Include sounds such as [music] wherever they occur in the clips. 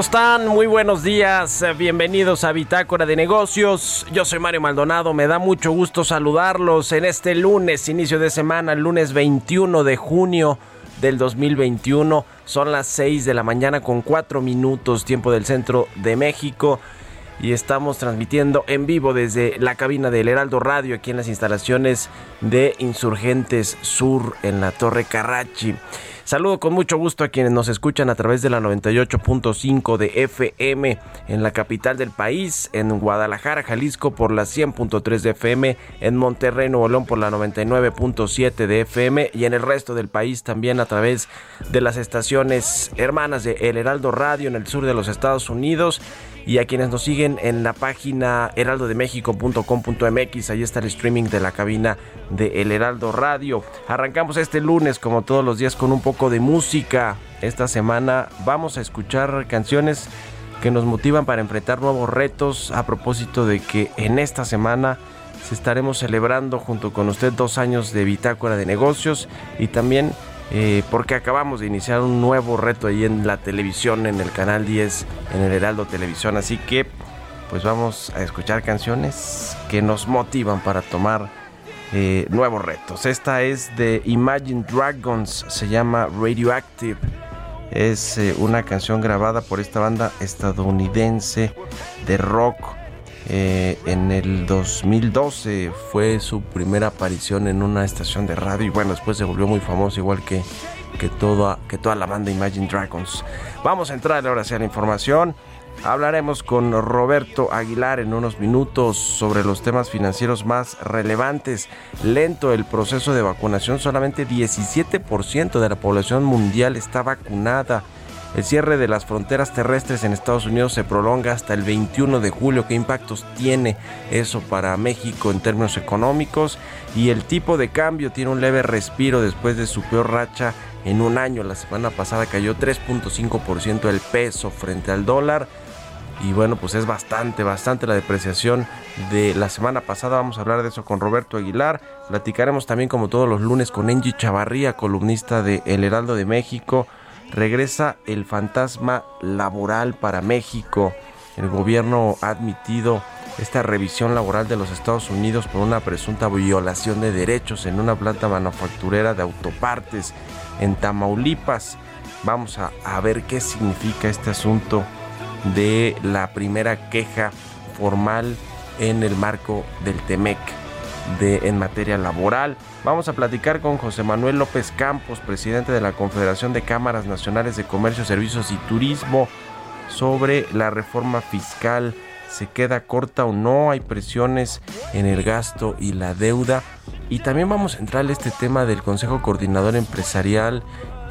¿Cómo están? Muy buenos días. eh, Bienvenidos a Bitácora de Negocios. Yo soy Mario Maldonado. Me da mucho gusto saludarlos en este lunes, inicio de semana, lunes 21 de junio del 2021. Son las 6 de la mañana con 4 minutos, tiempo del centro de México. Y estamos transmitiendo en vivo desde la cabina del Heraldo Radio, aquí en las instalaciones de Insurgentes Sur, en la Torre Carrachi. Saludo con mucho gusto a quienes nos escuchan a través de la 98.5 de FM en la capital del país, en Guadalajara, Jalisco por la 100.3 de FM, en Monterrey, Nuevo León por la 99.7 de FM y en el resto del país también a través de las estaciones hermanas de El Heraldo Radio en el sur de los Estados Unidos y a quienes nos siguen en la página heraldodemexico.com.mx. Ahí está el streaming de la cabina de El Heraldo Radio. Arrancamos este lunes, como todos los días, con un poco de música. Esta semana vamos a escuchar canciones que nos motivan para enfrentar nuevos retos a propósito de que en esta semana se estaremos celebrando junto con usted dos años de bitácora de negocios y también eh, porque acabamos de iniciar un nuevo reto ahí en la televisión, en el canal 10, en el Heraldo Televisión. Así que, pues vamos a escuchar canciones que nos motivan para tomar eh, nuevos retos. Esta es de Imagine Dragons, se llama Radioactive. Es eh, una canción grabada por esta banda estadounidense de rock. Eh, en el 2012 fue su primera aparición en una estación de radio y bueno, después se volvió muy famoso igual que, que, toda, que toda la banda Imagine Dragons. Vamos a entrar ahora hacia la información. Hablaremos con Roberto Aguilar en unos minutos sobre los temas financieros más relevantes. Lento el proceso de vacunación, solamente 17% de la población mundial está vacunada. El cierre de las fronteras terrestres en Estados Unidos se prolonga hasta el 21 de julio. ¿Qué impactos tiene eso para México en términos económicos? Y el tipo de cambio tiene un leve respiro después de su peor racha en un año. La semana pasada cayó 3.5% el peso frente al dólar. Y bueno, pues es bastante, bastante la depreciación de la semana pasada. Vamos a hablar de eso con Roberto Aguilar. Platicaremos también como todos los lunes con Angie Chavarría, columnista de El Heraldo de México. Regresa el fantasma laboral para México. El gobierno ha admitido esta revisión laboral de los Estados Unidos por una presunta violación de derechos en una planta manufacturera de autopartes en Tamaulipas. Vamos a, a ver qué significa este asunto de la primera queja formal en el marco del TEMEC de, en materia laboral. Vamos a platicar con José Manuel López Campos, presidente de la Confederación de Cámaras Nacionales de Comercio, Servicios y Turismo, sobre la reforma fiscal. ¿Se queda corta o no? ¿Hay presiones en el gasto y la deuda? Y también vamos a entrar en este tema del Consejo Coordinador Empresarial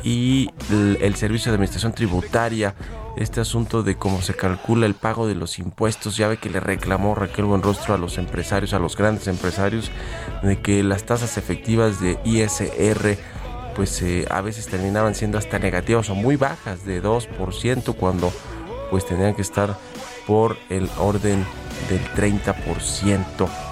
y el Servicio de Administración Tributaria este asunto de cómo se calcula el pago de los impuestos. Ya ve que le reclamó Raquel Buenrostro a los empresarios, a los grandes empresarios, de que las tasas efectivas de ISR pues eh, a veces terminaban siendo hasta negativas o muy bajas de 2% cuando pues tenían que estar por el orden del 30%.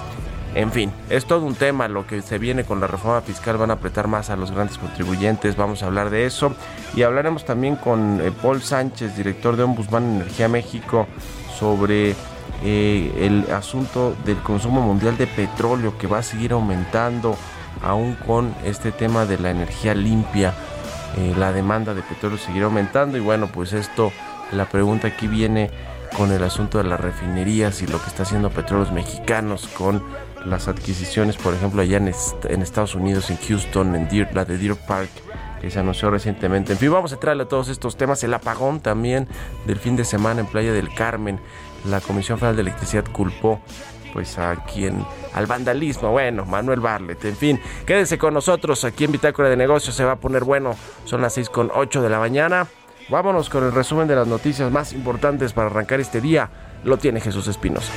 En fin, es todo un tema lo que se viene con la reforma fiscal, van a apretar más a los grandes contribuyentes, vamos a hablar de eso. Y hablaremos también con eh, Paul Sánchez, director de Ombudsman Energía México, sobre eh, el asunto del consumo mundial de petróleo que va a seguir aumentando aún con este tema de la energía limpia, eh, la demanda de petróleo seguirá aumentando y bueno, pues esto, la pregunta aquí viene con el asunto de las refinerías y lo que está haciendo Petróleos Mexicanos con las adquisiciones, por ejemplo, allá en, Estados Unidos, en Houston, en Deer, la de Deer Park, que se anunció recientemente. En fin, vamos a traerle a todos estos temas. El apagón también del fin de semana en Playa del Carmen. La Comisión Federal de Electricidad culpó pues a quien al vandalismo, bueno, Manuel Barlet, en fin, quédese con nosotros aquí en Bitácora de Negocios, se va a poner bueno, son las 6 con 8 de la mañana. Vámonos con el resumen de las noticias más importantes para arrancar este día. Lo tiene Jesús Espinosa.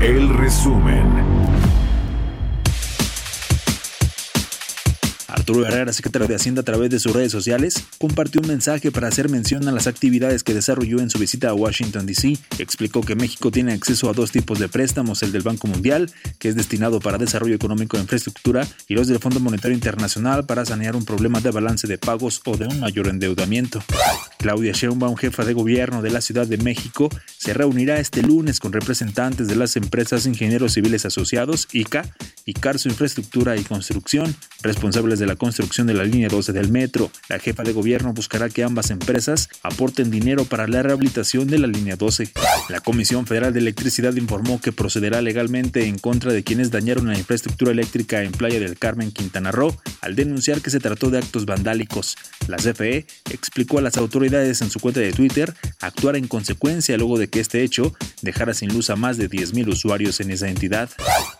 El resumen. Arturo Herrera, secretario de Hacienda a través de sus redes sociales, compartió un mensaje para hacer mención a las actividades que desarrolló en su visita a Washington, D.C. Explicó que México tiene acceso a dos tipos de préstamos, el del Banco Mundial, que es destinado para desarrollo económico e infraestructura, y los del Fondo Monetario Internacional para sanear un problema de balance de pagos o de un mayor endeudamiento. Claudia Sheinbaum, jefa de gobierno de la Ciudad de México, se reunirá este lunes con representantes de las empresas Ingenieros Civiles Asociados, ICA, y Carso Infraestructura y Construcción, responsables de la construcción de la línea 12 del metro. La jefa de gobierno buscará que ambas empresas aporten dinero para la rehabilitación de la línea 12. La Comisión Federal de Electricidad informó que procederá legalmente en contra de quienes dañaron la infraestructura eléctrica en Playa del Carmen, Quintana Roo, al denunciar que se trató de actos vandálicos. La CFE explicó a las autoridades en su cuenta de Twitter actuar en consecuencia luego de que este hecho dejara sin luz a más de 10.000 usuarios en esa entidad.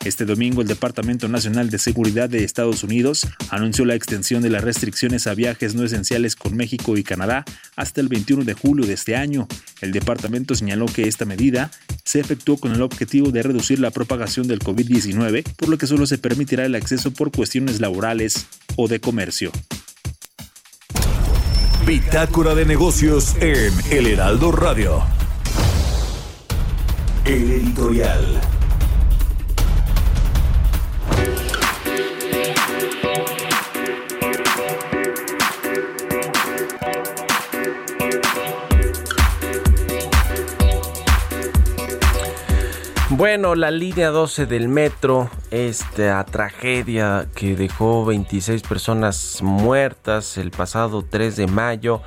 Este domingo el Departamento Nacional de Seguridad de Estados Unidos anunció la extensión de las restricciones a viajes no esenciales con México y Canadá hasta el 21 de julio de este año. El departamento señaló que esta medida se efectuó con el objetivo de reducir la propagación del COVID-19, por lo que solo se permitirá el acceso por cuestiones laborales o de comercio. Bitácora de negocios en El Heraldo Radio. El editorial. Bueno, la línea 12 del metro, esta tragedia que dejó 26 personas muertas el pasado 3 de mayo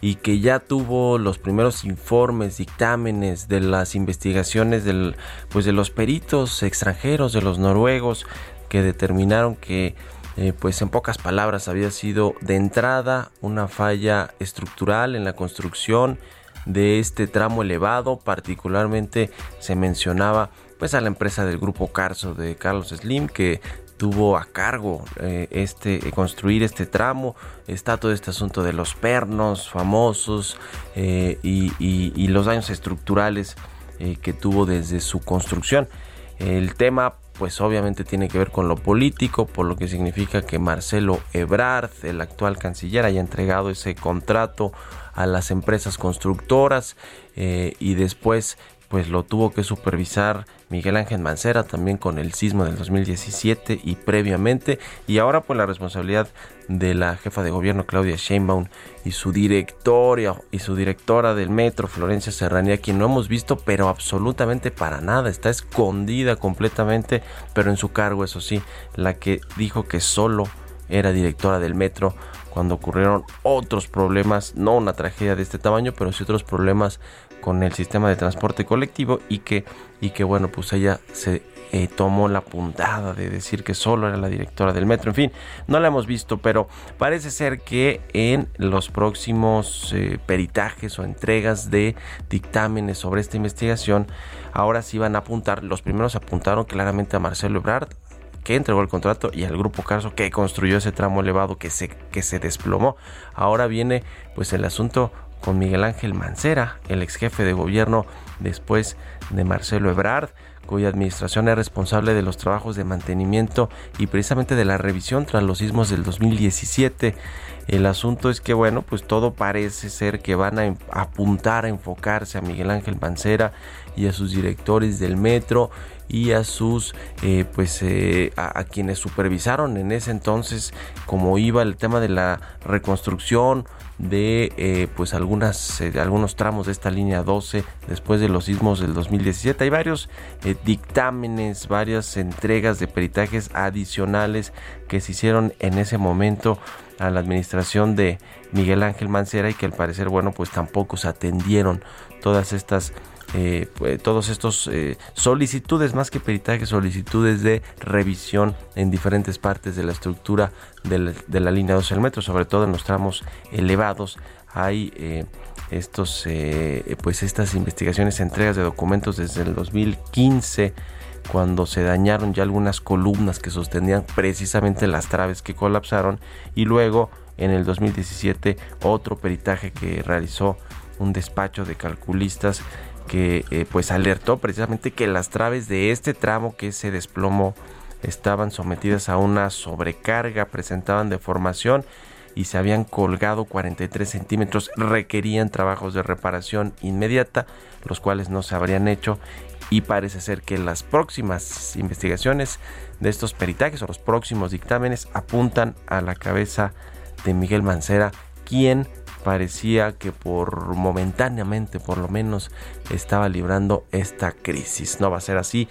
y que ya tuvo los primeros informes, dictámenes de las investigaciones del, pues de los peritos extranjeros, de los noruegos, que determinaron que eh, pues en pocas palabras había sido de entrada una falla estructural en la construcción de este tramo elevado, particularmente se mencionaba pues a la empresa del grupo Carso de Carlos Slim que tuvo a cargo eh, este construir este tramo. Está todo este asunto de los pernos famosos eh, y, los daños estructurales eh, que tuvo desde su construcción. El tema pues obviamente tiene que ver con lo político, por lo que significa que Marcelo Ebrard, el actual canciller, haya entregado ese contrato a las empresas constructoras eh, y después pues lo tuvo que supervisar Miguel Ángel Mancera también con el sismo del 2017 y previamente y ahora pues la responsabilidad de la jefa de gobierno Claudia Sheinbaum y su directoria y su directora del metro Florencia Serranía quien no hemos visto pero absolutamente para nada está escondida completamente pero en su cargo eso sí la que dijo que solo era directora del metro cuando ocurrieron otros problemas, no una tragedia de este tamaño, pero sí otros problemas con el sistema de transporte colectivo y que, y que bueno, pues ella se eh, tomó la puntada de decir que solo era la directora del metro. En fin, no la hemos visto, pero parece ser que en los próximos eh, peritajes o entregas de dictámenes sobre esta investigación, ahora sí van a apuntar, los primeros apuntaron claramente a Marcelo Ebrard, que entregó el contrato y al grupo Carso que construyó ese tramo elevado que se, que se desplomó. Ahora viene pues el asunto con Miguel Ángel Mancera, el ex jefe de gobierno después de Marcelo Ebrard, cuya administración es responsable de los trabajos de mantenimiento y precisamente de la revisión tras los sismos del 2017. El asunto es que, bueno, pues todo parece ser que van a apuntar a enfocarse a Miguel Ángel Mancera y a sus directores del metro y a sus eh, pues eh, a, quienes supervisaron en ese entonces como iba el tema de la reconstrucción de eh, pues algunas algunos tramos de esta línea 12 después de los sismos del 2017 hay varios dictámenes varias entregas de peritajes adicionales que se hicieron en ese momento a la administración de Miguel Ángel Mancera y que al parecer bueno pues tampoco se atendieron todas estas eh, pues, todos estos eh, solicitudes, más que peritaje, solicitudes de revisión en diferentes partes de la estructura de la, línea 12 del metro, sobre todo en los tramos elevados. Hay eh, estos, pues estas investigaciones, entregas de documentos desde el 2015 cuando se dañaron ya algunas columnas que sostenían precisamente las traves que colapsaron y luego en el 2017 otro peritaje que realizó un despacho de calculistas que eh, pues alertó precisamente que las traves de este tramo que se desplomó estaban sometidas a una sobrecarga, presentaban deformación y se habían colgado 43 centímetros, requerían trabajos de reparación inmediata, los cuales no se habrían hecho y parece ser que las próximas investigaciones de estos peritajes o los próximos dictámenes apuntan a la cabeza de Miguel Mancera, quien parecía que por momentáneamente por lo menos estaba librando esta crisis. No va a ser así,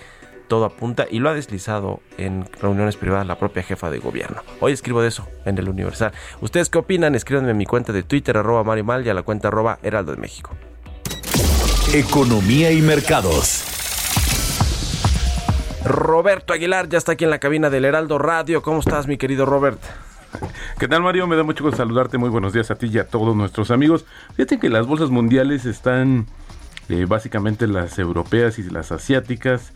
todo apunta y lo ha deslizado en reuniones privadas la propia jefa de gobierno. Hoy escribo de eso en el Universal. ¿Ustedes qué opinan? Escríbanme en mi cuenta de Twitter, arroba Mario Mal y a la cuenta arroba Heraldo de México. Economía y mercados. Roberto Aguilar ya está aquí en la cabina del Heraldo Radio. ¿Cómo estás, mi querido Robert? [laughs] ¿Qué tal Mario? Me da mucho gusto saludarte. Muy buenos días a ti y a todos nuestros amigos. Fíjate que las bolsas mundiales están, eh, básicamente las europeas y las asiáticas,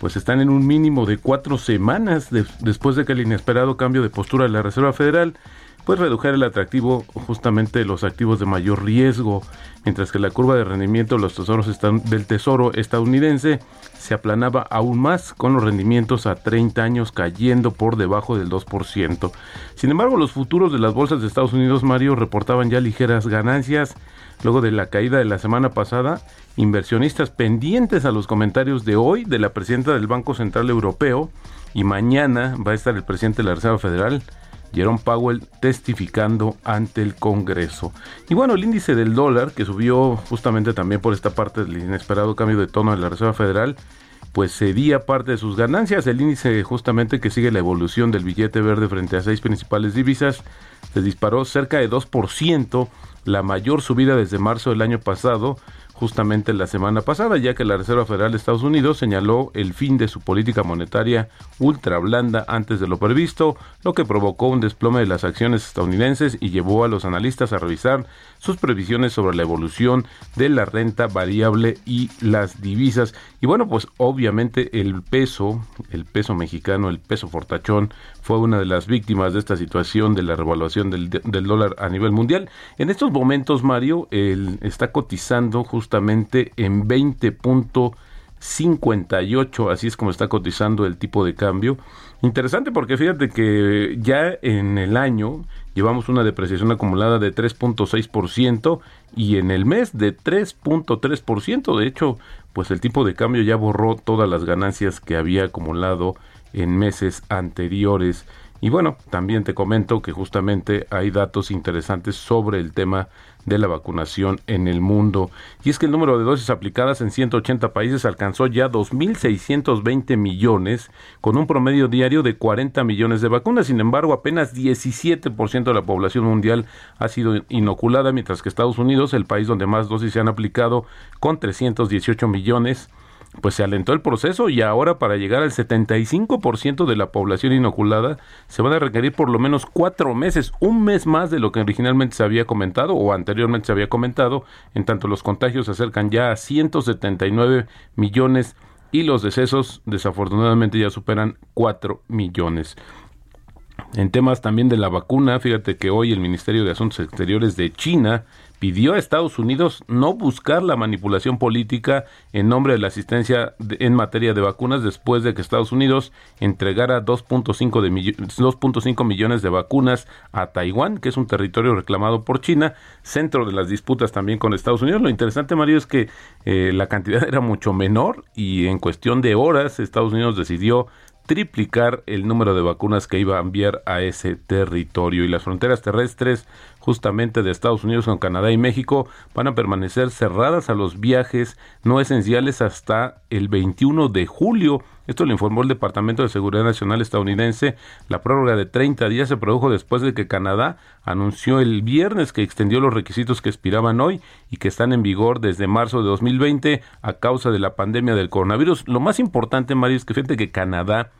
pues están en un mínimo de cuatro semanas después de que el inesperado cambio de postura de la Reserva Federal pues redujar el atractivo justamente de los activos de mayor riesgo, mientras que la curva de rendimiento de los tesoros del tesoro estadounidense se aplanaba aún más con los rendimientos a 30 años cayendo por debajo del 2%. Sin embargo, los futuros de las bolsas de Estados Unidos, Mario, reportaban ya ligeras ganancias luego de la caída de la semana pasada. Inversionistas pendientes a los comentarios de hoy de la presidenta del Banco Central Europeo y mañana va a estar el presidente de la Reserva Federal Jerome Powell testificando ante el Congreso. Y bueno, el índice del dólar, que subió justamente también por esta parte del inesperado cambio de tono de la Reserva Federal, pues cedía parte de sus ganancias. El índice justamente que sigue la evolución del billete verde frente a seis principales divisas se disparó cerca de 2%, la mayor subida desde marzo del año pasado, justamente la semana pasada, ya que la Reserva Federal de Estados Unidos señaló el fin de su política monetaria ultra blanda antes de lo previsto, lo que provocó un desplome de las acciones estadounidenses y llevó a los analistas a revisar sus previsiones sobre la evolución de la renta variable y las divisas. Y bueno, pues obviamente el peso, el peso mexicano, el peso fortachón, fue una de las víctimas de esta situación de la revaluación del, dólar a nivel mundial. En estos momentos, Mario, él está cotizando justamente en 20.00 58, así es como está cotizando el tipo de cambio. Interesante porque fíjate que ya en el año llevamos una depreciación acumulada de 3.6% y en el mes de 3.3%. De hecho, pues el tipo de cambio ya borró todas las ganancias que había acumulado en meses anteriores. Y bueno, también te comento que justamente hay datos interesantes sobre el tema de la vacunación en el mundo. Y es que el número de dosis aplicadas en 180 países alcanzó ya 2.620 millones, con un promedio diario de 40 millones de vacunas. Sin embargo, apenas 17% de la población mundial ha sido inoculada, mientras que Estados Unidos, el país donde más dosis se han aplicado, con 318 millones, pues se alentó el proceso y ahora para llegar al 75% de la población inoculada se van a requerir por lo menos cuatro meses, un mes más de lo que originalmente se había comentado o anteriormente se había comentado, en tanto los contagios se acercan ya a 179 millones y los decesos desafortunadamente ya superan 4 millones. En temas también de la vacuna, fíjate que hoy el Ministerio de Asuntos Exteriores de China pidió a Estados Unidos no buscar la manipulación política en nombre de la asistencia en materia de vacunas después de que Estados Unidos entregara 2.5 millones de vacunas a Taiwán, que es un territorio reclamado por China, centro de las disputas también con Estados Unidos. Lo interesante, Mario, es que eh, la cantidad [laughs] era mucho menor y en cuestión de horas Estados Unidos decidió triplicar el número de vacunas que iba a enviar a ese territorio y las fronteras terrestres justamente de Estados Unidos con Canadá y México van a permanecer cerradas a los viajes no esenciales hasta el 21 de julio. Esto lo informó el Departamento de Seguridad Nacional estadounidense. La prórroga de 30 días se produjo después de que Canadá anunció el viernes que extendió los requisitos que expiraban hoy y que están en vigor desde marzo de 2020 a causa de la pandemia del coronavirus. Lo más importante, Mario, es que fíjate que Canadá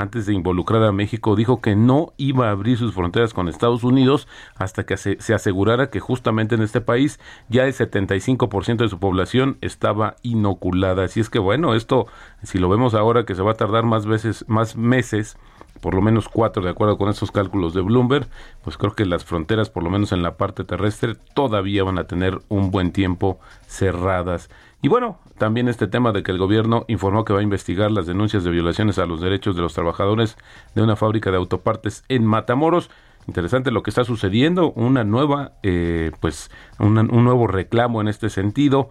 antes de involucrar a México, dijo que no iba a abrir sus fronteras con Estados Unidos hasta que se, asegurara que justamente en este país ya el 75% de su población estaba inoculada. Así es que bueno, esto, si lo vemos ahora que se va a tardar más veces, más meses, por lo menos cuatro, de acuerdo con esos cálculos de Bloomberg, pues creo que las fronteras, por lo menos en la parte terrestre, todavía van a tener un buen tiempo cerradas. Y bueno, también este tema de que el gobierno informó que va a investigar las denuncias de violaciones a los derechos de los trabajadores de una fábrica de autopartes en Matamoros. Interesante lo que está sucediendo, una nueva, eh, pues, un nuevo reclamo en este sentido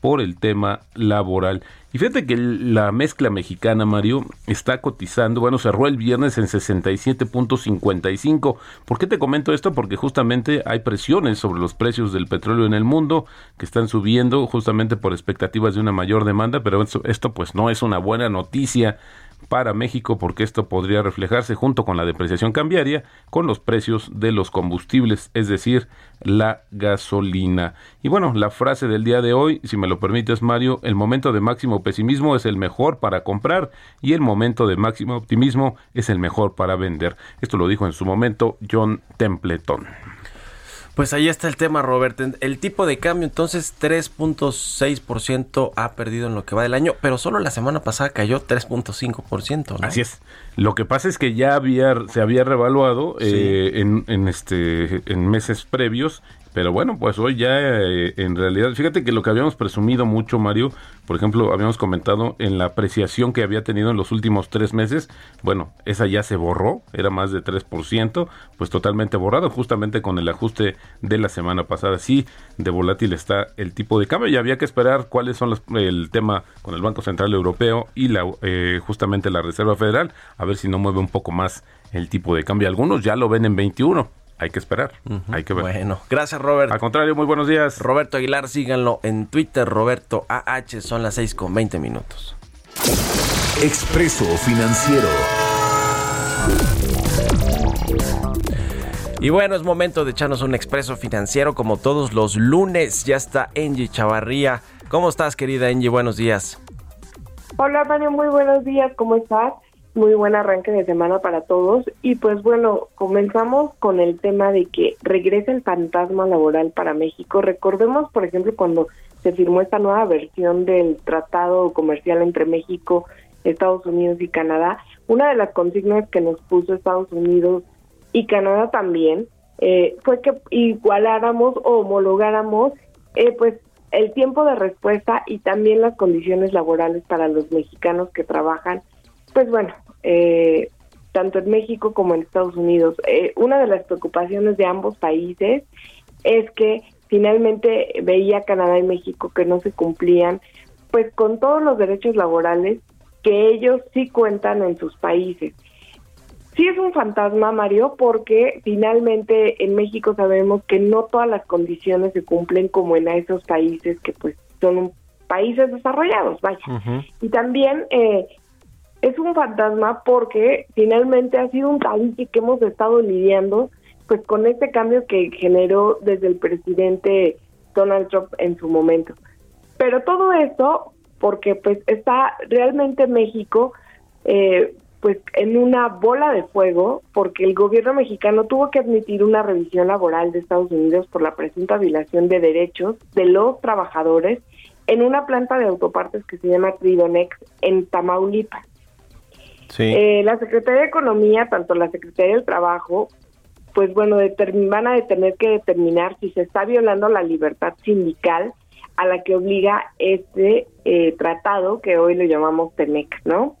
por el tema laboral. Y fíjate que la mezcla mexicana, Mario, está cotizando, bueno, cerró el viernes en 67.55. ¿Por qué te comento esto? Porque justamente hay presiones sobre los precios del petróleo en el mundo que están subiendo justamente por expectativas de una mayor demanda, pero esto, esto pues no es una buena noticia para México porque esto podría reflejarse junto con la depreciación cambiaria con los precios de los combustibles, es decir, la gasolina. Y bueno, la frase del día de hoy, si me lo permites Mario, el momento de máximo pesimismo es el mejor para comprar y el momento de máximo optimismo es el mejor para vender. Esto lo dijo en su momento John Templeton. Pues ahí está el tema, Robert. El tipo de cambio, entonces, 3.6% ha perdido en lo que va del año, pero solo la semana pasada cayó 3.5%. ¿no? Así es. Lo que pasa es que ya había, se había revaluado eh, en, en, este, en meses previos pero bueno, pues hoy ya eh, en realidad, fíjate que lo que habíamos presumido mucho, Mario, por ejemplo, habíamos comentado en la apreciación que había tenido en los últimos tres meses, bueno, esa ya se borró, era más de 3%, pues totalmente borrado, justamente con el ajuste de la semana pasada. Sí, de volátil está el tipo de cambio y había que esperar cuáles son el tema con el Banco Central Europeo y la, eh, justamente la Reserva Federal, a ver si no mueve un poco más el tipo de cambio. Algunos ya lo ven en 21 hay que esperar, hay que ver. Bueno, gracias Robert. Al contrario, muy buenos días. Roberto Aguilar, síganlo en Twitter, Roberto AH, son las 6 con 20 minutos. Expreso Financiero. Y bueno, es momento de echarnos un expreso financiero como todos los lunes. Ya está Angie Chavarría. ¿Cómo estás, querida Angie? Buenos días. Hola, Mario, muy buenos días. ¿Cómo estás? Muy buen arranque de semana para todos. Y pues bueno, comenzamos con el tema de que regresa el fantasma laboral para México. Recordemos, por ejemplo, cuando se firmó esta nueva versión del Tratado Comercial entre México, Estados Unidos y Canadá, una de las consignas que nos puso Estados Unidos y Canadá también eh, fue que igualáramos o homologáramos eh, pues el tiempo de respuesta y también las condiciones laborales para los mexicanos que trabajan, pues bueno, eh, tanto en México como en Estados Unidos. Eh, una de las preocupaciones de ambos países es que finalmente veía Canadá y México que no se cumplían pues con todos los derechos laborales que ellos sí cuentan en sus países. Sí es un fantasma, Mario, porque finalmente en México sabemos que no todas las condiciones se cumplen como en esos países que pues son países desarrollados, vaya. Y también eh, es un fantasma porque finalmente ha sido un tabique que hemos estado lidiando pues con este cambio que generó desde el presidente Donald Trump en su momento. Pero todo esto porque pues está realmente México eh, pues en una bola de fuego porque el gobierno mexicano tuvo que admitir una revisión laboral de Estados Unidos por la presunta violación de derechos de los trabajadores en una planta de autopartes que se llama Tridonex en Tamaulipas. Eh, la Secretaría de Economía, tanto la Secretaría del Trabajo, pues bueno, van a tener que determinar si se está violando la libertad sindical a la que obliga este eh, tratado que hoy lo llamamos TEMEC, ¿no?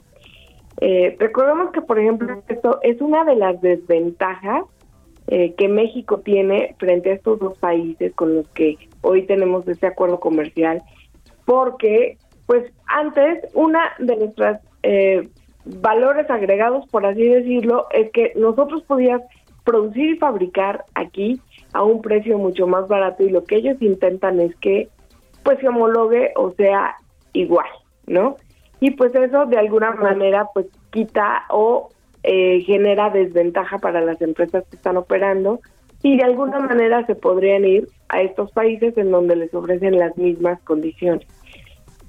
Eh, recordemos que, por ejemplo, esto es una de las desventajas eh, que México tiene frente a estos dos países con los que hoy tenemos este acuerdo comercial, porque, pues, antes una de nuestras eh, valores agregados, por así decirlo, es que nosotros podíamos producir y fabricar aquí a un precio mucho más barato y lo que ellos intentan es que pues se homologue o sea igual, ¿no? y pues eso de alguna manera pues quita o eh, genera desventaja para las empresas que están operando y de alguna manera se podrían ir a estos países en donde les ofrecen las mismas condiciones.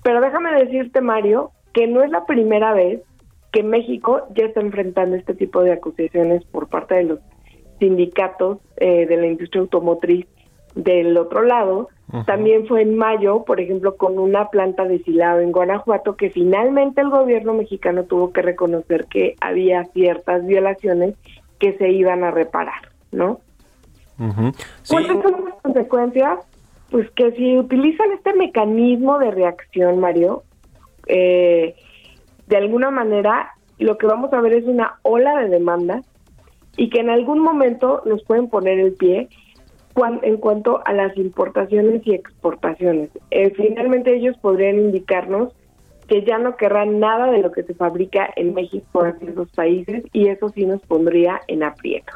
Pero déjame decirte, Mario, que no es la primera vez que México ya está enfrentando este tipo de acusaciones por parte de los sindicatos eh, de la industria automotriz del otro lado, también fue en mayo, por ejemplo, con una planta de silado en Guanajuato, que finalmente el gobierno mexicano tuvo que reconocer que había ciertas violaciones que se iban a reparar, ¿no? ¿Cuáles son las consecuencias? Pues que si utilizan este mecanismo de reacción, Mario, eh, de alguna manera lo que vamos a ver es una ola de demanda y que en algún momento nos pueden poner el pie en cuanto a las importaciones y exportaciones. Eh, finalmente ellos podrían indicarnos que ya no querrán nada de lo que se fabrica en México en esos países y eso sí nos pondría en aprietos.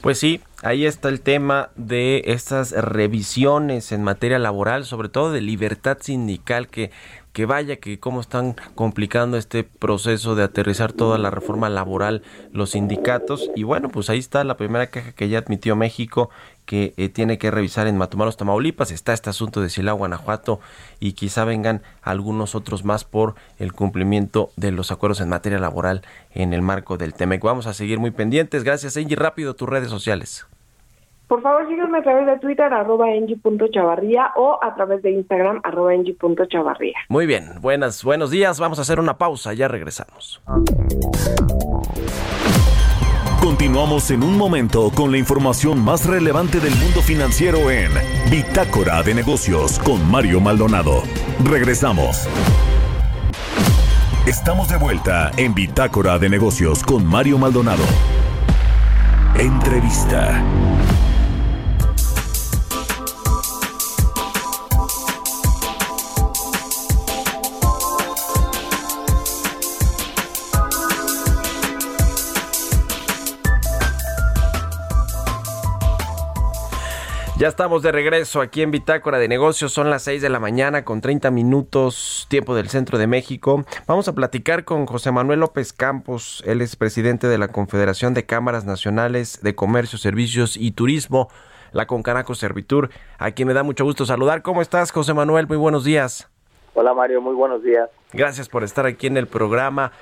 Pues sí, ahí está el tema de estas revisiones en materia laboral, sobre todo de libertad sindical que que vaya que cómo están complicando este proceso de aterrizar toda la reforma laboral los sindicatos y bueno pues ahí está la primera queja que ya admitió México que eh, tiene que revisar en Matamoros, Tamaulipas. Está este asunto de Silao, Guanajuato y quizá vengan algunos otros más por el cumplimiento de los acuerdos en materia laboral en el marco del TEMEC. Vamos a seguir muy pendientes. Gracias, Angie. Rápido, tus redes sociales. Por favor, síganme a través de Twitter, arroba Chavarría, o a través de Instagram, arroba Chavarría. Muy bien, buenas, buenos días. Vamos a hacer una pausa, ya regresamos. Continuamos en un momento con la información más relevante del mundo financiero en Bitácora de Negocios con Mario Maldonado. Regresamos. Estamos de vuelta en Bitácora de Negocios con Mario Maldonado. Entrevista. Ya estamos de regreso aquí en Bitácora de Negocios. Son las 6 de la mañana con 30 minutos tiempo del centro de México. Vamos a platicar con José Manuel López Campos. Él es presidente de la Confederación de Cámaras Nacionales de Comercio, Servicios y Turismo, la Concanaco Servitur, a quien me da mucho gusto saludar. ¿Cómo estás, José Manuel? Muy buenos días. Hola, Mario. Muy buenos días. Gracias por estar aquí en el programa.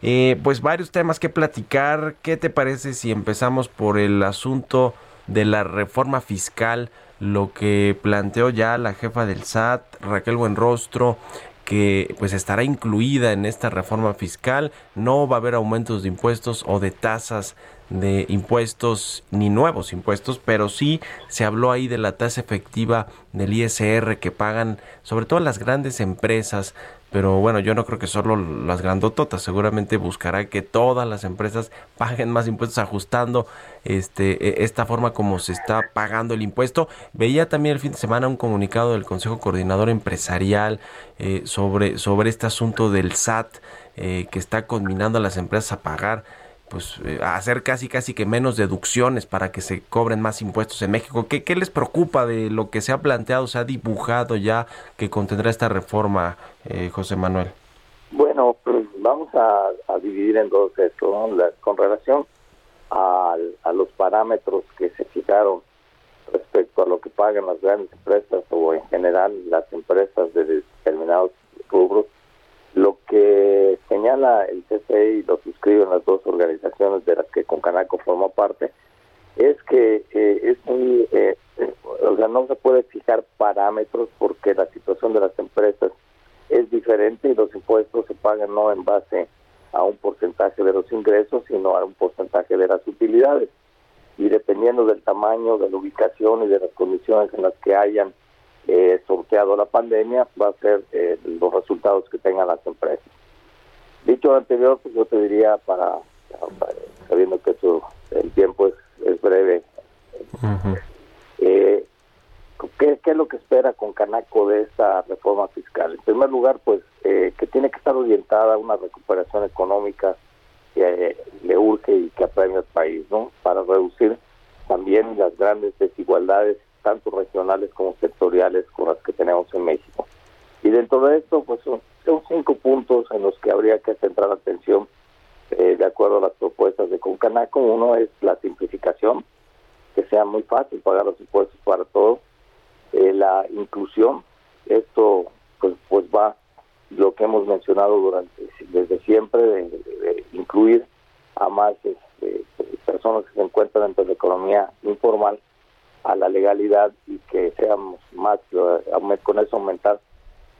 Eh, pues varios temas que platicar. ¿Qué te parece si empezamos por el asunto de la reforma fiscal, lo que planteó ya la jefa del SAT, Raquel Buenrostro, que pues estará incluida en esta reforma fiscal, no va a haber aumentos de impuestos o de tasas de impuestos ni nuevos impuestos, pero sí se habló ahí de la tasa efectiva del ISR que pagan sobre todo las grandes empresas pero bueno, yo no creo que solo las grandototas, seguramente buscará que todas las empresas paguen más impuestos ajustando este e, esta forma como se está pagando el impuesto. Veía también el fin de semana un comunicado del Consejo Coordinador Empresarial eh, sobre, sobre este asunto del SAT eh, que está combinando a las empresas a pagar pues eh, hacer casi casi que menos deducciones para que se cobren más impuestos en México. ¿Qué, ¿Qué, les preocupa de lo que se ha planteado, se ha dibujado ya que contendrá esta reforma, eh, José Manuel? Bueno, pues vamos a, dividir en dos esto, con relación a, a los parámetros que se fijaron respecto a lo que pagan las grandes empresas o en general las empresas de determinados rubros lo que señala el CCE y lo suscriben las dos organizaciones de las que Concanaco forma parte es que eh, es muy, eh, o sea, no se puede fijar parámetros porque la situación de las empresas es diferente y los impuestos se pagan no en base a un porcentaje de los ingresos, sino a un porcentaje de las utilidades. Y dependiendo del tamaño, de la ubicación y de las condiciones en las que hayan eh, sorteado la pandemia va a ser eh, los resultados que tengan las empresas. Dicho lo anterior, pues yo te diría para, sabiendo que el tiempo es, es breve, eh, ¿qué, es lo que espera con Canaco de esta reforma fiscal? En primer lugar, pues eh, que tiene que estar orientada a una recuperación económica que le urge y que apremia al país, ¿no? Para reducir también las grandes desigualdades tanto regionales como sectoriales con las que tenemos en México. Y dentro de esto, pues son, cinco puntos en los que habría que centrar la atención eh, de acuerdo a las propuestas de Concanaco. Uno es la simplificación, que sea muy fácil pagar los impuestos para todos. Eh, la inclusión, esto pues, pues va lo que hemos mencionado durante desde siempre, de, incluir a más este, personas que se encuentran dentro de la economía informal a la legalidad y que seamos más, eh, con eso aumentar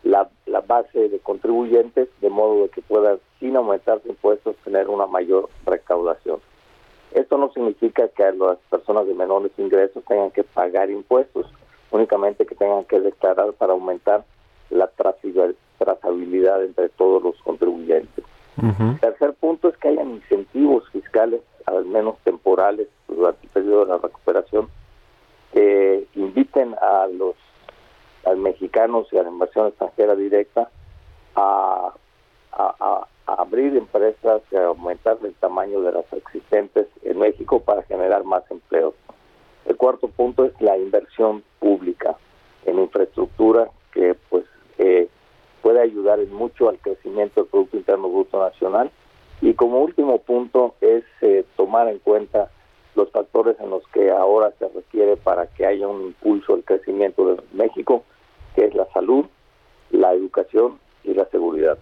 la, la base de contribuyentes, de modo de que puedan, sin aumentar impuestos, tener una mayor recaudación. Esto no significa que las personas de menores ingresos tengan que pagar impuestos, únicamente que tengan que declarar para aumentar la trazabilidad entre todos los contribuyentes. Tercer punto es que hayan incentivos fiscales, al menos temporales, durante el periodo de la recuperación, que inviten a los mexicanos y a la inversión extranjera directa a, abrir empresas y a aumentar el tamaño de las existentes en México para generar más empleos. El cuarto punto es la inversión pública en infraestructura que pues eh, puede ayudar en mucho al crecimiento del Producto Interno Bruto Nacional. Y como último punto es eh, tomar en cuenta los factores en los que ahora se requiere para que haya un impulso al crecimiento de México, que es la salud, la educación y la seguridad.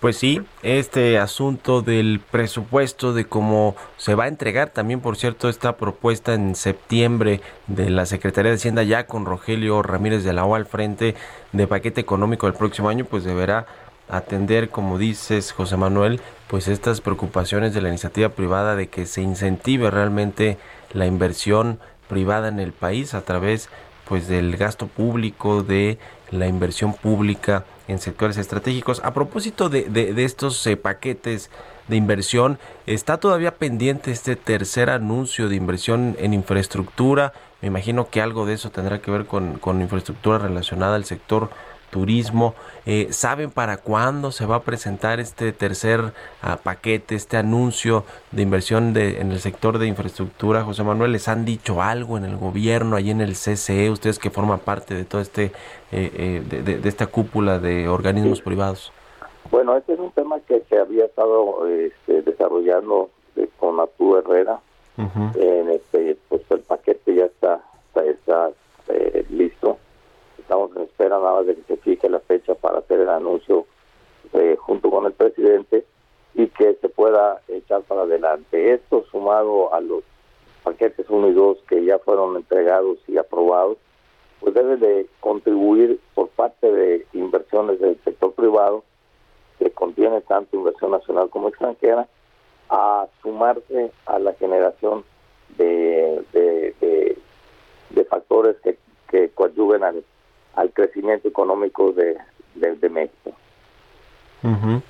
Pues sí, este asunto del presupuesto, de cómo se va a entregar también, por cierto, esta propuesta en septiembre de la Secretaría de Hacienda ya con Rogelio Ramírez de la O al frente de paquete económico del próximo año, pues deberá atender, como dices, José Manuel, pues estas preocupaciones de la iniciativa privada de que se incentive realmente la inversión privada en el país a través pues del gasto público, de la inversión pública en sectores estratégicos. A propósito de, de, estos eh, paquetes de inversión, está todavía pendiente este tercer anuncio de inversión en infraestructura. Me imagino que algo de eso tendrá que ver con, con infraestructura relacionada al sector turismo. Eh, ¿Saben para cuándo se va a presentar este tercer ah, paquete, este anuncio de inversión de, en el sector de infraestructura? José Manuel, ¿les han dicho algo en el gobierno, allí en el CCE, ustedes que forman parte de todo este, eh, eh, de, esta cúpula de organismos privados? Bueno, este es un tema que se había estado este, desarrollando con Arturo Herrera. en este, pues el paquete ya está, listo estamos en espera nada de que se fije la fecha para hacer el anuncio eh, junto con el presidente y que se pueda echar para adelante. Esto sumado a los paquetes 1 y 2 que ya fueron entregados y aprobados, pues debe de contribuir por parte de inversiones del sector privado, que contiene tanto inversión nacional como extranjera, a sumarse a la generación de, de, de, de factores que, que coadyuven al, al crecimiento económico de, de, México. Ujú.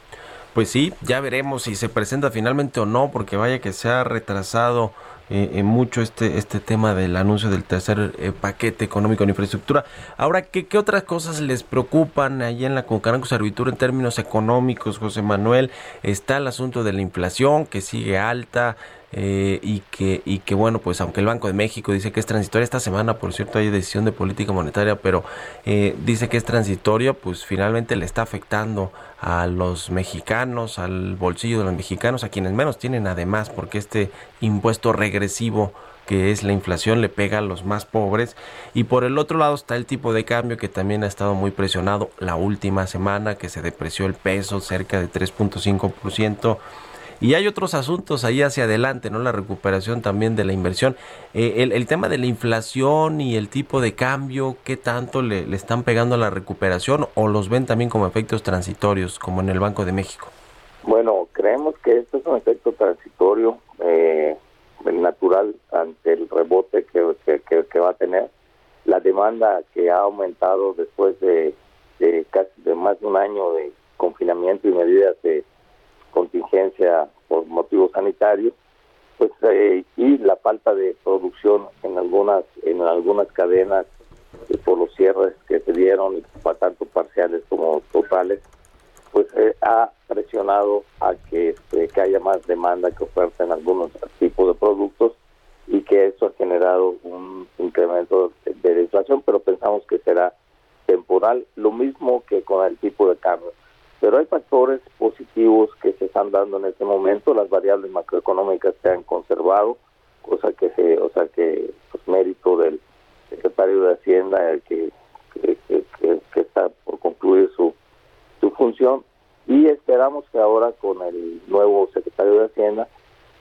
Pues sí, ya veremos si se presenta finalmente o no, porque vaya que se ha retrasado eh, eh, mucho este este tema del anuncio del tercer eh, paquete económico en infraestructura. Ahora, ¿qué, ¿qué otras cosas les preocupan allí en la Concaranco Servitura en términos económicos, José Manuel? Está el asunto de la inflación que sigue alta. Eh, y que y que bueno pues aunque el Banco de México dice que es transitoria esta semana por cierto hay decisión de política monetaria pero eh, dice que es transitoria pues finalmente le está afectando a los mexicanos al bolsillo de los mexicanos a quienes menos tienen además porque este impuesto regresivo que es la inflación le pega a los más pobres. Y por el otro lado está el tipo de cambio que también ha estado muy presionado la última semana que se depreció el peso cerca de 3.5% y hay otros asuntos ahí hacia adelante, ¿no? La recuperación también de la inversión. Eh, el, tema de la inflación y el tipo de cambio, ¿qué tanto le, están pegando a la recuperación o los ven también como efectos transitorios, como en el Banco de México? Bueno, creemos que esto es un efecto transitorio, eh, natural ante el rebote que, que, va a tener. La demanda que ha aumentado después de, de casi de más de un año de confinamiento y medidas de contingencia por motivos sanitarios, pues eh, y la falta de producción en algunas en algunas cadenas eh, por los cierres que se dieron tanto parciales como totales, pues eh, ha presionado a que, este, que haya más demanda que oferta en algunos tipos de productos y que eso ha generado un incremento de, inflación, pero pensamos que será temporal, lo mismo que con el tipo de cambio pero hay factores positivos que se están dando en este momento. Las variables macroeconómicas se han conservado cosa que se o sea que pues, mérito del secretario de hacienda el que que, está por concluir su su función. Y esperamos que ahora con el nuevo secretario de hacienda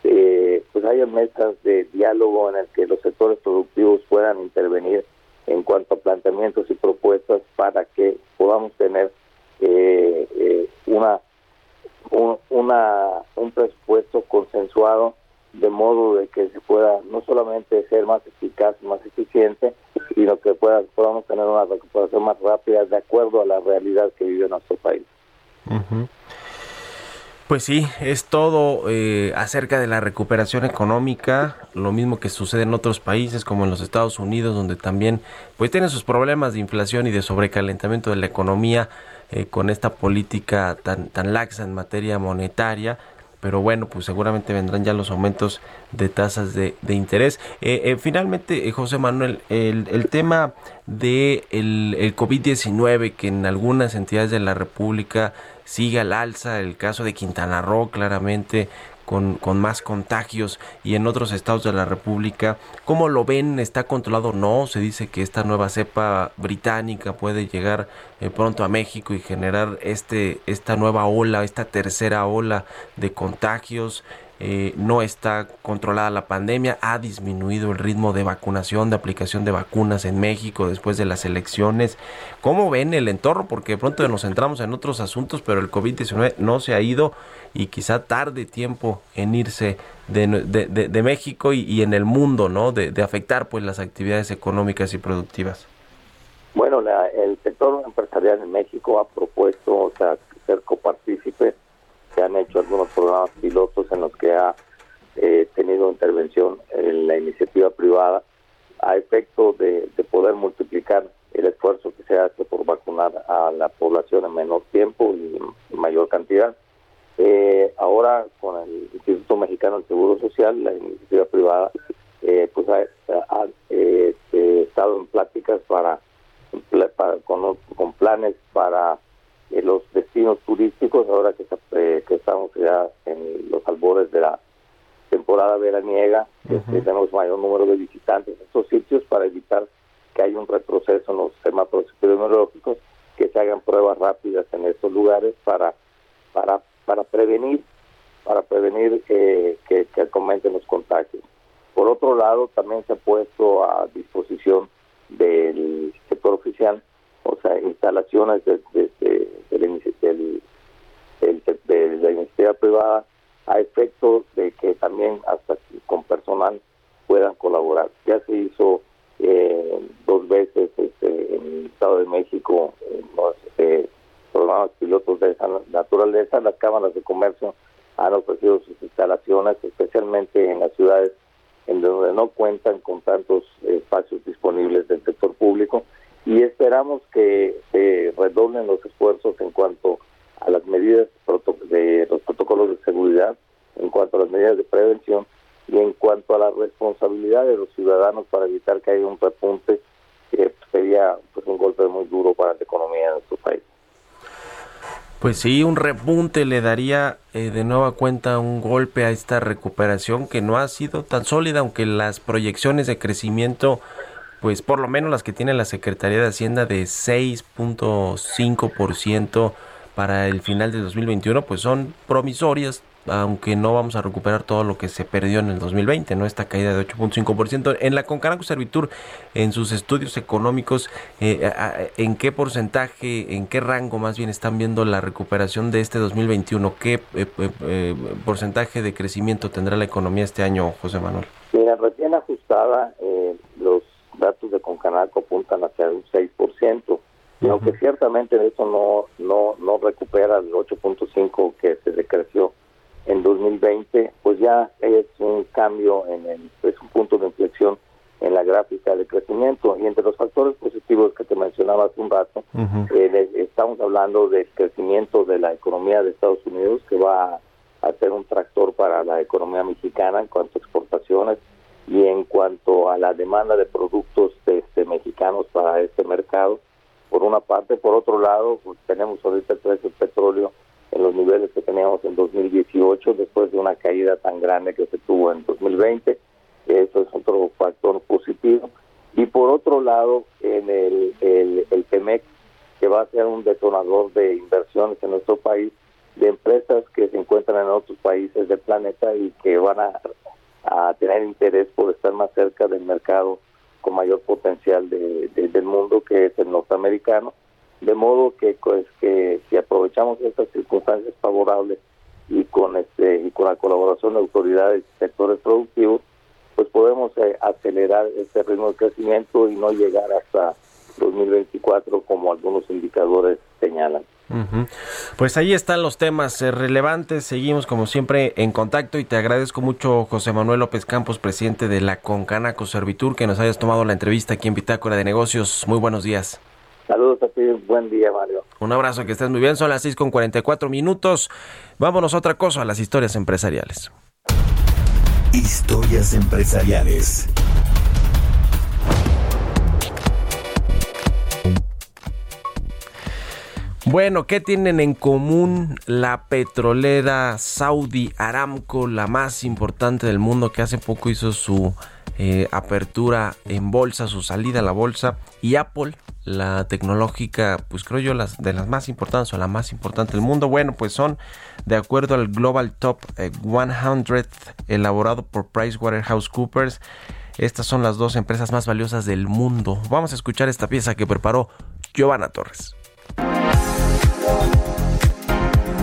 eh, pues haya mesas de diálogo en el que los sectores productivos puedan intervenir en cuanto a planteamientos y propuestas para que podamos tener eh, eh, una, un, un presupuesto consensuado de modo de que se pueda no solamente ser más eficaz más eficiente sino que pueda, podamos tener una recuperación más rápida de acuerdo a la realidad que vive nuestro país uh. Pues sí, es todo eh, acerca de la recuperación económica, lo mismo que sucede en otros países como en los Estados Unidos, donde también pues tienen sus problemas de inflación y de sobrecalentamiento de la economía eh, con esta política tan, tan laxa en materia monetaria. Pero bueno, pues seguramente vendrán ya los aumentos de tasas de, interés. Eh, eh, finalmente, José Manuel, el, el tema de el, el COVID-19 que en algunas entidades de la República sigue al alza, el caso de Quintana Roo claramente con, con, más contagios y en otros estados de la República. ¿Cómo lo ven? ¿Está controlado o no? Se dice que esta nueva cepa británica puede llegar eh, pronto a México y generar este, esta nueva ola, esta tercera ola de contagios. Eh, no está controlada la pandemia, ha disminuido el ritmo de vacunación, de aplicación de vacunas en México después de las elecciones. ¿Cómo ven el entorno? Porque de pronto nos centramos en otros asuntos, pero el COVID-19 no se ha ido y quizá tarde tiempo en irse de, de, México y, y, en el mundo, ¿no? De, afectar pues las actividades económicas y productivas. Bueno, la, el sector empresarial en México ha propuesto o sea, ser copartícipe se han hecho algunos programas pilotos en los que ha eh, tenido intervención en la iniciativa privada a efecto de, de, poder multiplicar el esfuerzo que se hace por vacunar a la población en menor tiempo y mayor cantidad. Eh, ahora con el Instituto Mexicano del Seguro Social, la iniciativa privada, eh, pues ha, ha estado en pláticas para, para con, con planes para eh, los destinos turísticos ahora que, eh, que, estamos ya en los albores de la temporada veraniega uh -huh. este, tenemos mayor número de visitantes en estos sitios para evitar que haya un retroceso en los semáforos epidemiológicos que se hagan pruebas rápidas en estos lugares para para para prevenir para prevenir eh, que, que aumenten los contagios por otro lado también se ha puesto a disposición del sector oficial o sea, instalaciones de, de, de, la iniciativa privada a efecto de que también hasta con personal puedan colaborar. Ya se hizo eh, dos veces este, en el Estado de México en los eh, programas pilotos de esa naturaleza, las cámaras de comercio han ofrecido sus instalaciones, especialmente en las ciudades en donde no cuentan con tantos espacios disponibles del sector público y esperamos que se redoblen los esfuerzos en cuanto a las medidas de los protocolos de seguridad, en cuanto a las medidas de prevención y en cuanto a la responsabilidad de los ciudadanos para evitar que haya un repunte que sería pues un golpe muy duro para la economía de nuestro país. Pues sí, un repunte le daría eh, de nueva cuenta un golpe a esta recuperación que no ha sido tan sólida, aunque las proyecciones de crecimiento, pues por lo menos las que tiene la Secretaría de Hacienda de 6.5% para el final de 2021, pues son promisorias, aunque no vamos a recuperar todo lo que se perdió en el 2020, ¿no? Esta caída de 8.5%. En la Concanaco Servitur, en sus estudios económicos, eh, ¿en qué porcentaje, en qué rango más bien están viendo la recuperación de este 2021? ¿Qué eh, eh, porcentaje de crecimiento tendrá la economía este año, José Manuel? Mira, recién ajustada, datos de Concanaco apuntan hacia un 6%. Y aunque ciertamente eso no no no recupera el 8.5 que se decreció en 2020, pues ya es un cambio, en el, es un punto de inflexión en la gráfica de crecimiento. Y entre los factores positivos que te mencionaba hace un rato, eh, estamos hablando del crecimiento de la economía de Estados Unidos, que va a, ser un tractor para la economía mexicana en cuanto a exportaciones y en cuanto a la demanda de productos este, mexicanos para este mercado. Por una parte, por otro lado, pues, tenemos ahorita el precio del petróleo en los niveles que teníamos en 2018 después de una caída tan grande que se tuvo en 2020. Eso es otro factor positivo. Y por otro lado, en el, el, el que va a ser un detonador de inversiones en nuestro país, de empresas que se encuentran en otros países del planeta y que van a, a tener interés por estar más cerca del mercado con mayor potencial de, del mundo, que es el norteamericano de modo que pues que si aprovechamos estas circunstancias favorables y con este y con la colaboración de autoridades y sectores productivos pues podemos eh, acelerar este ritmo de crecimiento y no llegar hasta 2024 como algunos indicadores señalan. Pues ahí están los temas eh, relevantes. Seguimos como siempre en contacto y te agradezco mucho José Manuel López Campos, presidente de la Concanaco Servitur, que nos hayas tomado la entrevista aquí en Bitácora de Negocios. Muy buenos días. Saludos a ti, buen día Mario. Un abrazo, que estés muy bien, son las 6 con 44 minutos. Vámonos a otra cosa, a las historias empresariales. Historias empresariales. Bueno, ¿qué tienen en común la petrolera Saudi Aramco, la más importante del mundo, que hace poco hizo su eh, apertura en bolsa, su salida a la bolsa, y Apple, la tecnológica, pues creo yo, las, de las más importantes o la más importante del mundo. Bueno, pues son, de acuerdo al Global Top 100 eh, elaborado por PricewaterhouseCoopers, estas son las dos empresas más valiosas del mundo. Vamos a escuchar esta pieza que preparó Giovanna Torres.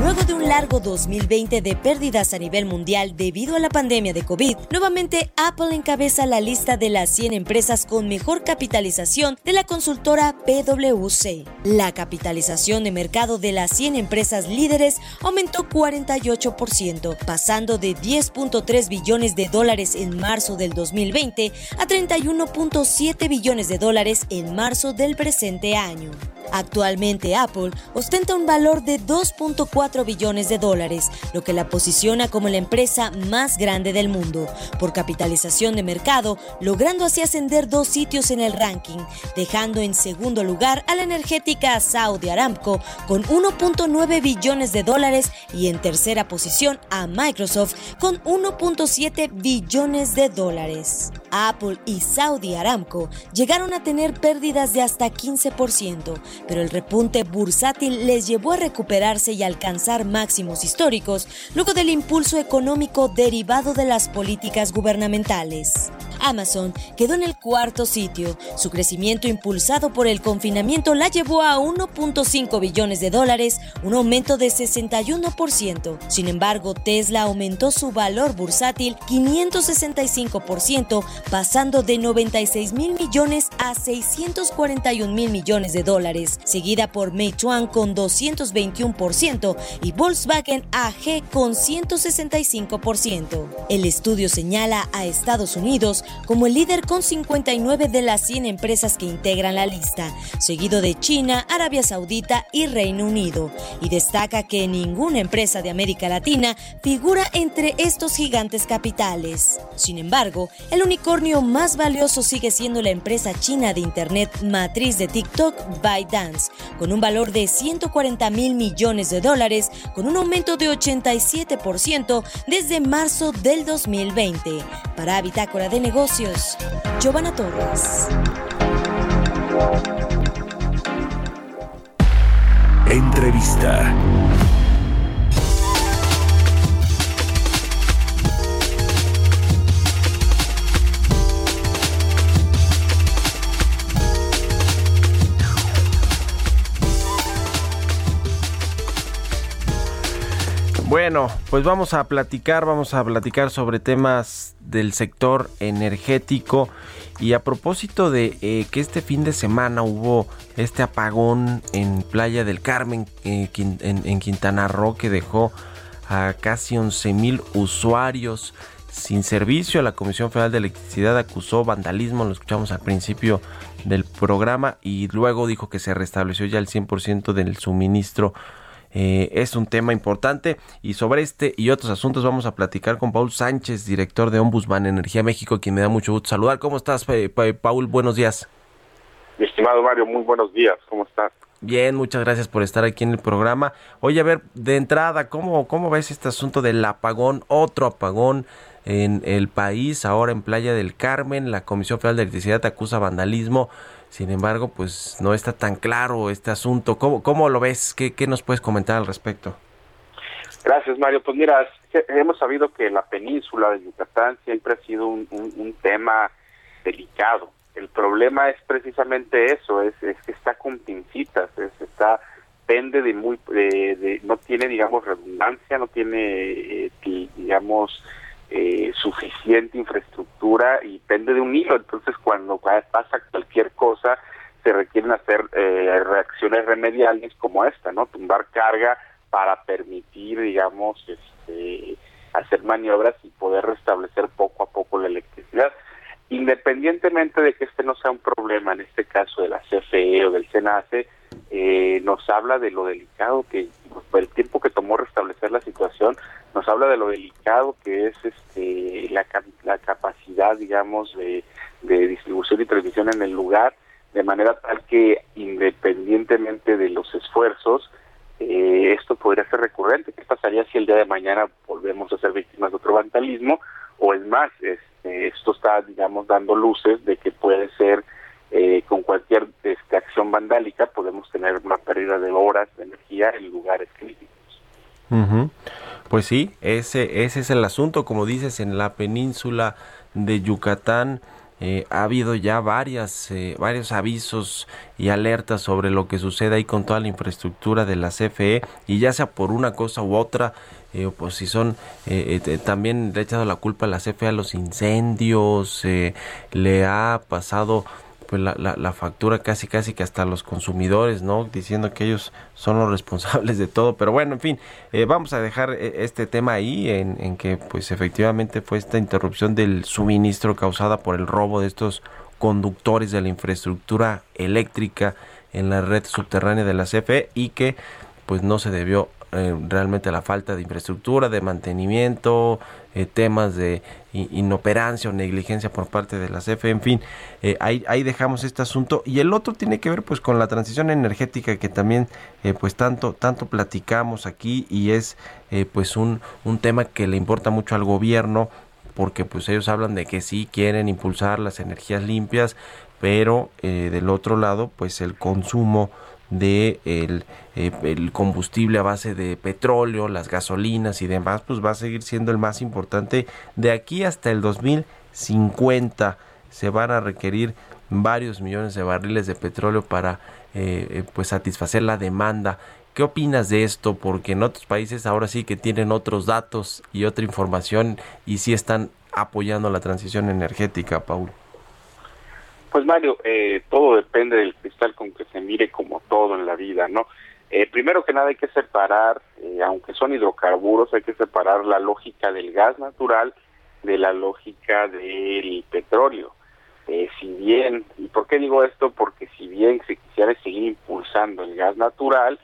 Luego de un largo 2020 de pérdidas a nivel mundial debido a la pandemia de COVID, nuevamente Apple encabeza la lista de las 100 empresas con mejor capitalización de la consultora PwC. La capitalización de mercado de las 100 empresas líderes aumentó 48%, pasando de 10.3 billones de dólares en marzo del 2020 a 31.7 billones de dólares en marzo del presente año. Actualmente Apple ostenta un valor de 2.4 billones de dólares, lo que la posiciona como la empresa más grande del mundo, por capitalización de mercado, logrando así ascender dos sitios en el ranking, dejando en segundo lugar a la energética Saudi Aramco con 1.9 billones de dólares y en tercera posición a Microsoft con 1.7 billones de dólares. Apple y Saudi Aramco llegaron a tener pérdidas de hasta 15%, pero el repunte bursátil les llevó a recuperarse y alcanzar máximos históricos luego del impulso económico derivado de las políticas gubernamentales. Amazon quedó en el cuarto sitio. Su crecimiento impulsado por el confinamiento la llevó a 1.5 billones de dólares, un aumento de 61%. Sin embargo, Tesla aumentó su valor bursátil 565%, pasando de 96 mil millones a 641 mil millones de dólares, seguida por Meituan con 221% y Volkswagen AG con 165%. El estudio señala a Estados Unidos como el líder con 59 de las 100 empresas que integran la lista, seguido de China, Arabia Saudita y Reino Unido, y destaca que ninguna empresa de América Latina figura entre estos gigantes capitales. Sin embargo, el unicornio más valioso sigue siendo la empresa china de Internet matriz de TikTok, ByteDance, con un valor de 140 mil millones de dólares, con un aumento de 87% desde marzo del 2020. Para Bitácora de Negocios, Giovanna Torres. Entrevista. Bueno, pues vamos a platicar, vamos a platicar sobre temas del sector energético y a propósito de eh, que este fin de semana hubo este apagón en Playa del Carmen, eh, en, en, Quintana Roo, que dejó a casi 11 mil usuarios sin servicio. La Comisión Federal de Electricidad acusó vandalismo, lo escuchamos al principio del programa, y luego dijo que se restableció ya el 100% del suministro eh, es un tema importante y sobre este y otros asuntos vamos a platicar con Paul Sánchez, director de Ombudsman Energía México, quien me da mucho gusto saludar. ¿Cómo estás, Paul? Buenos días. Mi estimado Mario, muy buenos días. ¿Cómo estás? Bien, muchas gracias por estar aquí en el programa. Oye, a ver, de entrada, ¿cómo, cómo ves este asunto del apagón, otro apagón en el país, ahora en Playa del Carmen? La Comisión Federal de Electricidad acusa vandalismo. Sin embargo, pues no está tan claro este asunto. ¿Cómo, cómo lo ves? ¿Qué, ¿Qué nos puedes comentar al respecto? Gracias, Mario. Pues mira, hemos sabido que la península de Yucatán siempre ha sido un, un, tema delicado. El problema es precisamente eso, es, es que está con pincitas, es, está pende de muy, de, no tiene, digamos, redundancia, no tiene, eh, digamos, eh, suficiente infraestructura y pende de un hilo. Entonces, cuando pasa cualquier cosa, se requieren hacer eh, reacciones remediales como esta, ¿no? Tumbar carga para permitir, digamos, este, hacer maniobras y poder restablecer poco a poco la electricidad. Independientemente de que este no sea un problema, en este caso de la CFE o del CENACE, eh, nos habla de lo delicado que, el tiempo que tomó restablecer la situación, nos habla de lo delicado que es este la, la capacidad, digamos, de, distribución y transmisión en el lugar, de manera tal que independientemente de los esfuerzos, eh, esto podría ser recurrente. ¿Qué pasaría si el día de mañana volvemos a ser víctimas de otro vandalismo? O es más, este, esto está, digamos, dando luces de que puede ser eh, con cualquier este, acción vandálica, podemos tener una pérdida de horas de energía en lugares críticos. Pues sí, ese, ese es el asunto, como dices, en la península de Yucatán. Eh, ha habido ya varias, eh, varios avisos y alertas sobre lo que sucede ahí con toda la infraestructura de la CFE y ya sea por una cosa u otra, eh, pues si son, también le ha echado la culpa a la CFE a los incendios, le ha pasado pues la, la, factura casi casi que hasta los consumidores, ¿no? Diciendo que ellos son los responsables de todo. Pero bueno, en fin, eh, vamos a dejar eh, este tema ahí en, que pues efectivamente fue esta interrupción del suministro causada por el robo de estos conductores de la infraestructura eléctrica en la red subterránea de la CFE y que pues no se debió eh, realmente a la falta de infraestructura, de mantenimiento, temas de inoperancia o negligencia por parte de la CFE, en fin, eh, ahí, ahí dejamos este asunto. Y el otro tiene que ver pues con la transición energética que también pues tanto tanto platicamos aquí y es pues un, un tema que le importa mucho al gobierno porque pues ellos hablan de que sí quieren impulsar las energías limpias pero del otro lado pues el consumo de el, eh, el, combustible a base de petróleo, las gasolinas y demás, pues va a seguir siendo el más importante de aquí hasta el 2050. Se van a requerir varios millones de barriles de petróleo para eh, eh, pues satisfacer la demanda. ¿Qué opinas de esto? Porque en otros países ahora sí que tienen otros datos y otra información y sí están apoyando la transición energética, Paul. Pues Mario, eh, todo depende del cristal con que se mire como todo en la vida, ¿no? Eh, primero que nada hay que separar, eh, aunque son hidrocarburos, hay que separar la lógica del gas natural de la lógica del petróleo. si bien, ¿y por qué digo esto? Porque si bien se quisiera seguir impulsando el gas natural,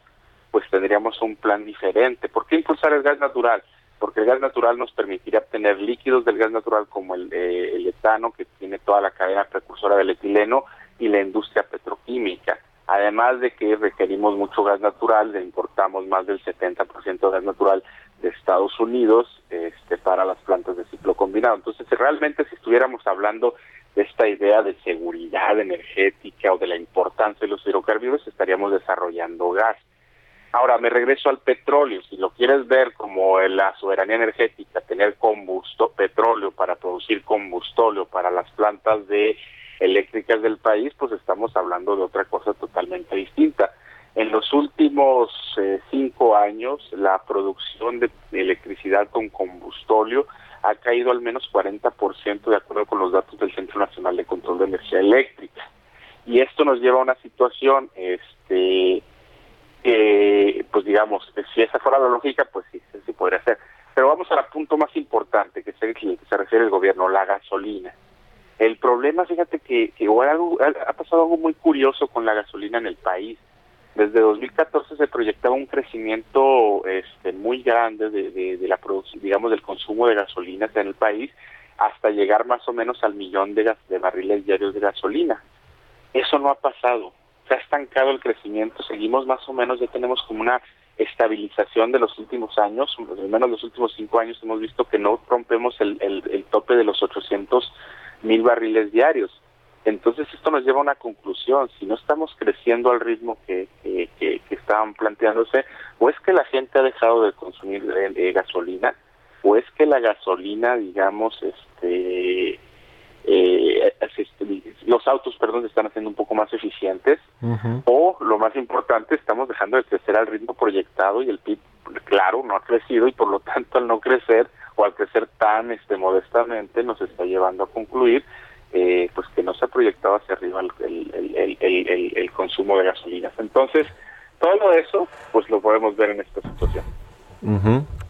pues tendríamos un plan diferente. ¿Por qué impulsar el gas natural? Porque el gas natural nos permitiría obtener líquidos del gas natural como el, eh, el etano, que tiene toda la cadena precursora del etileno, y la industria petroquímica. Además de que requerimos mucho gas natural, le importamos más del 70% de gas natural de Estados Unidos este, para las plantas de ciclo combinado. Entonces, realmente si estuviéramos hablando de esta idea de seguridad energética o de la importancia de los hidrocarburos, estaríamos desarrollando gas. Ahora me regreso al petróleo. Si lo quieres ver como la soberanía energética, tener combusto petróleo para producir combustóleo para las plantas de eléctricas del país, pues estamos hablando de otra cosa totalmente distinta. En los últimos eh, cinco años, la producción de electricidad con combustóleo ha caído al menos 40% de acuerdo con los datos del Centro Nacional de Control de Energía Eléctrica. Y esto nos lleva a una situación este, eh, pues digamos, si esa fuera la lógica, pues sí, sí podría ser. Pero vamos al punto más importante que se, que se refiere el gobierno, la gasolina. El problema, fíjate que, ha pasado algo muy curioso con la gasolina en el país. Desde 2014 se proyectaba un crecimiento este, muy grande de, de, la producción, digamos, del consumo de gasolinas en el país, hasta llegar más o menos al millón de, de barriles diarios de gasolina. Eso no ha pasado ha estancado el crecimiento, seguimos más o menos, ya tenemos como una estabilización de los últimos años, al menos los últimos cinco años hemos visto que no rompemos el, el, tope de los 800 mil barriles diarios. Entonces esto nos lleva a una conclusión, si no estamos creciendo al ritmo que, que, estaban planteándose, o es que la gente ha dejado de consumir eh, gasolina, o es que la gasolina, digamos, este eh, los autos, perdón, se están haciendo un poco más eficientes, o lo más importante, estamos dejando de crecer al ritmo proyectado y el PIB, claro, no ha crecido y por lo tanto al no crecer o al crecer tan este modestamente nos está llevando a concluir eh, pues que no se ha proyectado hacia arriba el, el, consumo de gasolinas. Entonces, todo eso pues lo podemos ver en esta situación.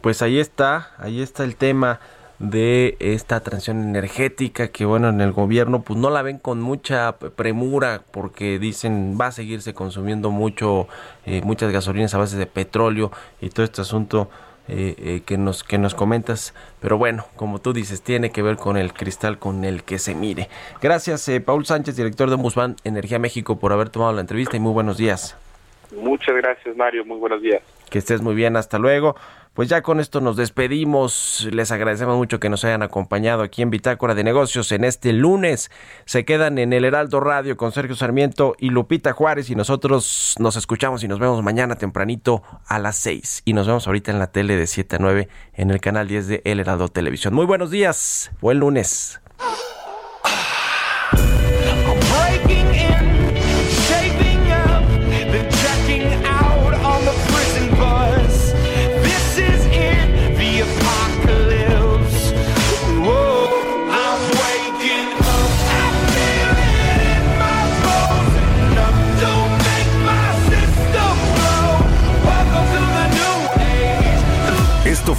Pues ahí está, ahí está el tema de esta transición energética que bueno en el gobierno pues no la ven con mucha premura porque dicen va a seguirse consumiendo mucho eh, muchas gasolinas a base de petróleo y todo este asunto eh, eh, que nos que nos comentas. Pero bueno como tú dices tiene que ver con el cristal con el que se mire. Gracias Paul Sánchez director de Musban Energía México por haber tomado la entrevista y muy buenos días. Muchas gracias Mario. Muy buenos días. Que estés muy bien. Hasta luego pues ya con esto nos despedimos. Les agradecemos mucho que nos hayan acompañado aquí en Bitácora de Negocios en este lunes. Se quedan en el Heraldo Radio con Sergio Sarmiento y Lupita Juárez y nosotros nos escuchamos y nos vemos mañana tempranito a las 6. Y nos vemos ahorita en la tele de 7 a 9 en el canal 10 de El Heraldo Televisión. Muy buenos días. Buen lunes.